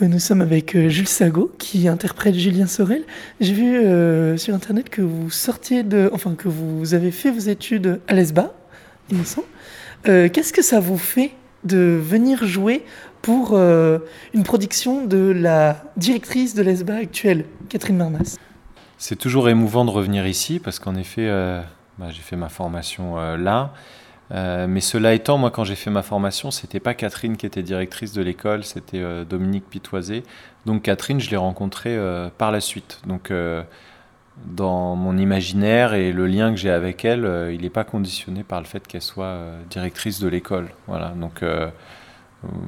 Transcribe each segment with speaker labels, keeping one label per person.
Speaker 1: Nous sommes avec euh, Jules Sago qui interprète Julien Sorel. J'ai vu euh, sur internet que vous sortiez de, enfin que vous avez fait vos études à l'ESBA, il me semble. Euh, Qu'est-ce que ça vous fait de venir jouer pour euh, une production de la directrice de l'ESBA actuelle, Catherine Marmas?
Speaker 2: C'est toujours émouvant de revenir ici parce qu'en effet, euh, bah, j'ai fait ma formation euh, là. Euh, mais cela étant, moi, quand j'ai fait ma formation, c'était pas Catherine qui était directrice de l'école, c'était euh, Dominique Pitoisé. Donc Catherine, je l'ai rencontrée euh, par la suite. Donc dans mon imaginaire et le lien que j'ai avec elle, il n'est pas conditionné par le fait qu'elle soit directrice de l'école. Voilà. Donc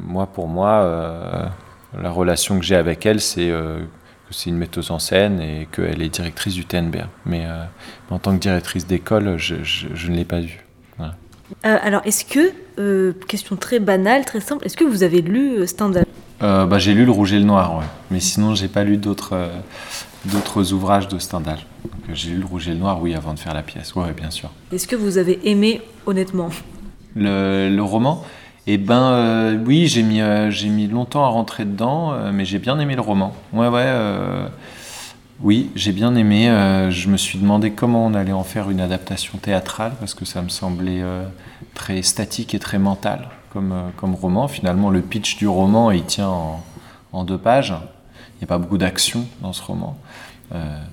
Speaker 2: moi, pour moi, la relation que j'ai avec elle, c'est que c'est une metteuse en scène et qu'elle est directrice du TNBR. Mais en tant que directrice d'école, je, je- je ne l'ai pas vue.
Speaker 3: Euh, alors, est-ce que, euh, question très banale, très simple, est-ce que vous avez lu euh, Stendhal?
Speaker 2: Bah, j'ai lu Le Rouge et le Noir, ouais. mais sinon j'ai pas lu d'autres d'autres ouvrages de Stendhal. J'ai lu Le Rouge et le Noir, oui, avant de faire la pièce, ouais, bien sûr.
Speaker 3: Est-ce que vous avez aimé, honnêtement?
Speaker 2: Le, le roman, eh ben euh, oui, j'ai mis euh, j'ai mis longtemps à rentrer dedans, euh, mais j'ai bien aimé le roman. Ouais, ouais. Oui, j'ai bien aimé. euh, je me suis demandé comment on allait en faire une adaptation théâtrale parce que ça me semblait euh, très statique et très mental comme, euh, comme roman. Finalement, le pitch du roman, il tient en, deux pages. Il n'y a pas beaucoup d'action dans ce roman.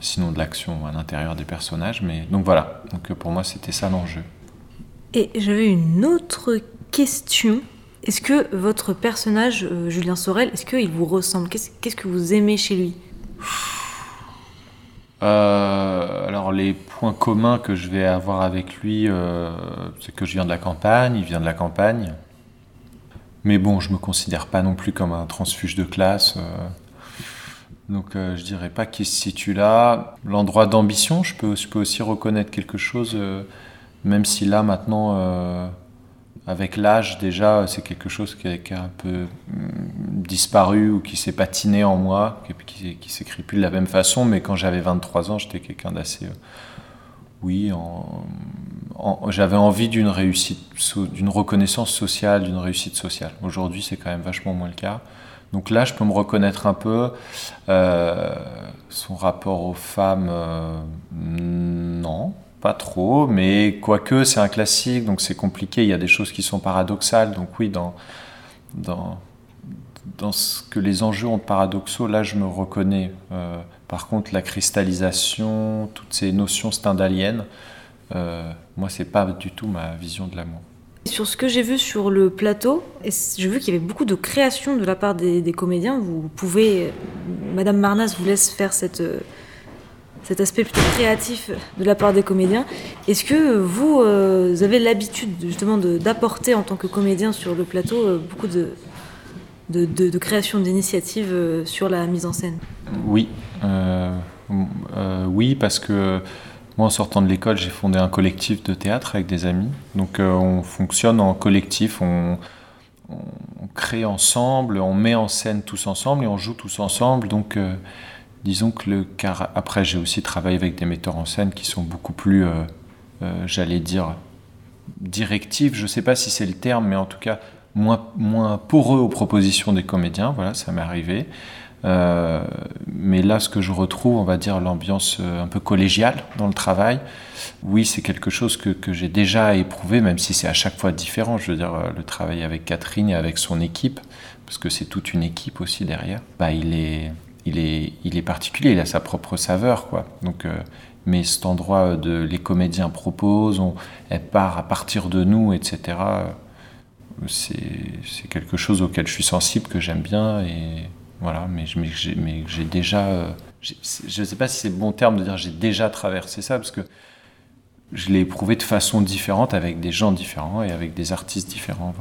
Speaker 2: Sinon de l'action à l'intérieur des personnages. Mais donc voilà. Donc pour moi, c'était ça l'enjeu.
Speaker 3: Et j'avais une autre question. Est-ce que votre personnage, Julien Sorel, est-ce qu'il vous ressemble? Qu'est-ce que vous aimez chez lui?
Speaker 2: Euh, alors les points communs que je vais avoir avec lui, euh, c'est que je viens de la campagne, il vient de la campagne. Mais bon, je me considère pas non plus comme un transfuge de classe. euh. donc je dirais pas qu'il se situe là. L'endroit d'ambition, je peux, je peux aussi reconnaître quelque chose, même si là maintenant, avec l'âge déjà, c'est quelque chose qui a un peu hum, disparu ou qui s'est patiné en moi, qui, qui, s'écrit plus de la même façon, mais quand j'avais 23 ans, j'étais quelqu'un d'assez... euh, oui, j'avais envie d'une réussite, d'une reconnaissance sociale, d'une réussite sociale. Aujourd'hui, c'est quand même vachement moins le cas. Donc là, je peux me reconnaître un peu. Euh, son rapport aux femmes, euh, non, pas trop, mais quoique c'est un classique, donc c'est compliqué. Il y a des choses qui sont paradoxales. Donc oui, dans, dans ce que les enjeux ont de paradoxaux, là, je me reconnais. Euh, par contre, la cristallisation, toutes ces notions stendhaliennes, euh, moi, c'est pas du tout ma vision de l'amour.
Speaker 3: Sur ce que j'ai vu sur le plateau, j'ai vu qu'il y avait beaucoup de création de la part des, comédiens. Vous pouvez, Madame Marnas vous laisse faire cet aspect plutôt créatif de la part des comédiens. Est-ce que vous, euh, avez l'habitude justement d'apporter en tant que comédien sur le plateau euh, beaucoup de, de, création d'initiatives euh, sur la mise en scène
Speaker 2: Oui, euh, euh, oui, parce que moi, en sortant de l'école, j'ai fondé un collectif de théâtre avec des amis. Donc, on fonctionne en collectif, on, crée ensemble, on met en scène tous ensemble et on joue tous ensemble. Donc, disons que le car après, j'ai aussi travaillé avec des metteurs en scène qui sont beaucoup plus, j'allais dire, directifs. Je ne sais pas si c'est le terme, mais en tout cas moins, moins poreux aux propositions des comédiens. Voilà, ça m'est arrivé. Euh, mais là, ce que je retrouve, on va dire l'ambiance euh, un peu collégiale dans le travail, oui, c'est quelque chose que, que j'ai déjà éprouvé, même si c'est à chaque fois différent. Je veux dire, euh, le travail avec Catherine et avec son équipe, parce que c'est toute une équipe aussi derrière, bah, il, est, il, est, il est particulier, il a sa propre saveur. Quoi. Donc, mais cet endroit de les comédiens proposent, on, elle part à partir de nous, etc. C'est quelque chose auquel je suis sensible, que j'aime bien et voilà, mais, mais j'ai déjà. euh, je ne sais pas si c'est le bon terme de dire j'ai déjà traversé ça, parce que je l'ai éprouvé de façon différente avec des gens différents et avec des artistes différents.